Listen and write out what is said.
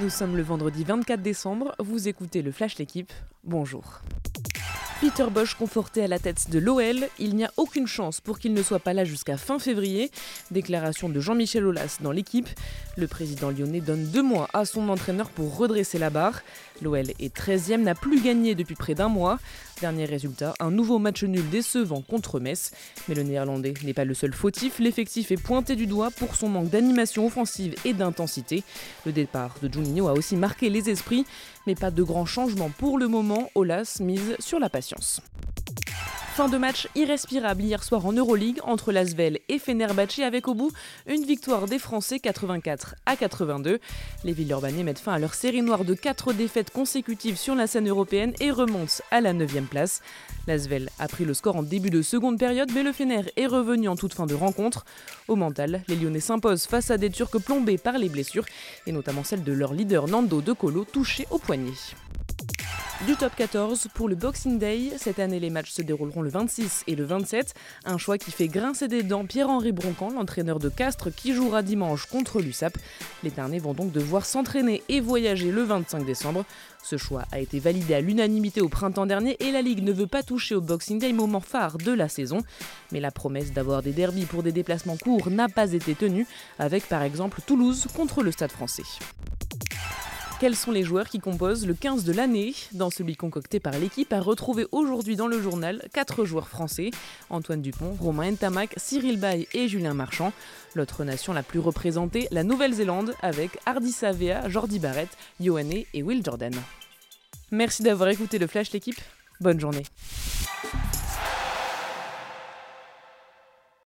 Nous sommes le vendredi 24 décembre, vous écoutez le Flash L'équipe, bonjour. Peter Bosch conforté à la tête de l'OL, il n'y a aucune chance pour qu'il ne soit pas là jusqu'à fin février. Déclaration de Jean-Michel Aulas dans l'équipe. Le président lyonnais donne deux mois à son entraîneur pour redresser la barre. L'OL est 13e, n'a plus gagné depuis près d'un mois. Dernier résultat, un nouveau match nul décevant contre Metz. Mais le néerlandais n'est pas le seul fautif, l'effectif est pointé du doigt pour son manque d'animation offensive et d'intensité. Le départ de Juninho a aussi marqué les esprits, mais pas de grands changements pour le moment. Olas mise sur la patience. Fin de match irrespirable hier soir en Euroleague entre Lasvel et Fenerbahçe avec au bout une victoire des Français 84 à 82. Les Villeurbanais mettent fin à leur série noire de 4 défaites consécutives sur la scène européenne et remontent à la 9 place. Lasvel a pris le score en début de seconde période mais le Fener est revenu en toute fin de rencontre. Au mental, les Lyonnais s'imposent face à des Turcs plombés par les blessures et notamment celle de leur leader Nando De Colo touché au poignet. Du top 14 pour le Boxing Day, cette année les matchs se dérouleront le 26 et le 27, un choix qui fait grincer des dents Pierre-Henri Broncan, l'entraîneur de Castres qui jouera dimanche contre l'USAP. Les Tarnais vont donc devoir s'entraîner et voyager le 25 décembre. Ce choix a été validé à l'unanimité au printemps dernier et la Ligue ne veut pas toucher au Boxing Day, moment phare de la saison. Mais la promesse d'avoir des derbies pour des déplacements courts n'a pas été tenue, avec par exemple Toulouse contre le Stade français. Quels sont les joueurs qui composent le 15 de l'année Dans celui concocté par l'équipe, a retrouvé aujourd'hui dans le journal quatre joueurs français Antoine Dupont, Romain Ntamak, Cyril Bay et Julien Marchand. L'autre nation la plus représentée, la Nouvelle-Zélande, avec Hardy Savea, Jordi Barrett, Yohanné et Will Jordan. Merci d'avoir écouté le Flash l'équipe. Bonne journée.